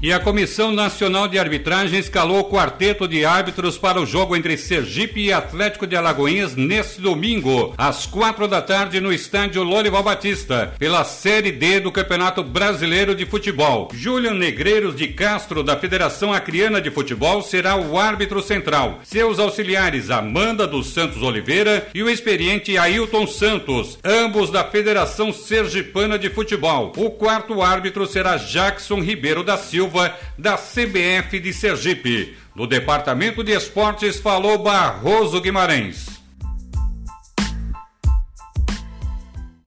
E a Comissão Nacional de Arbitragem escalou o quarteto de árbitros para o jogo entre Sergipe e Atlético de Alagoinhas neste domingo, às quatro da tarde, no estádio Lorival Batista, pela Série D do Campeonato Brasileiro de Futebol. Julian Negreiros de Castro, da Federação Acriana de Futebol, será o árbitro central. Seus auxiliares, Amanda dos Santos Oliveira e o experiente Ailton Santos, ambos da Federação Sergipana de Futebol. O quarto árbitro será Jackson Ribeiro da Silva Silva, da CBF de Sergipe. Do Departamento de Esportes falou Barroso Guimarães.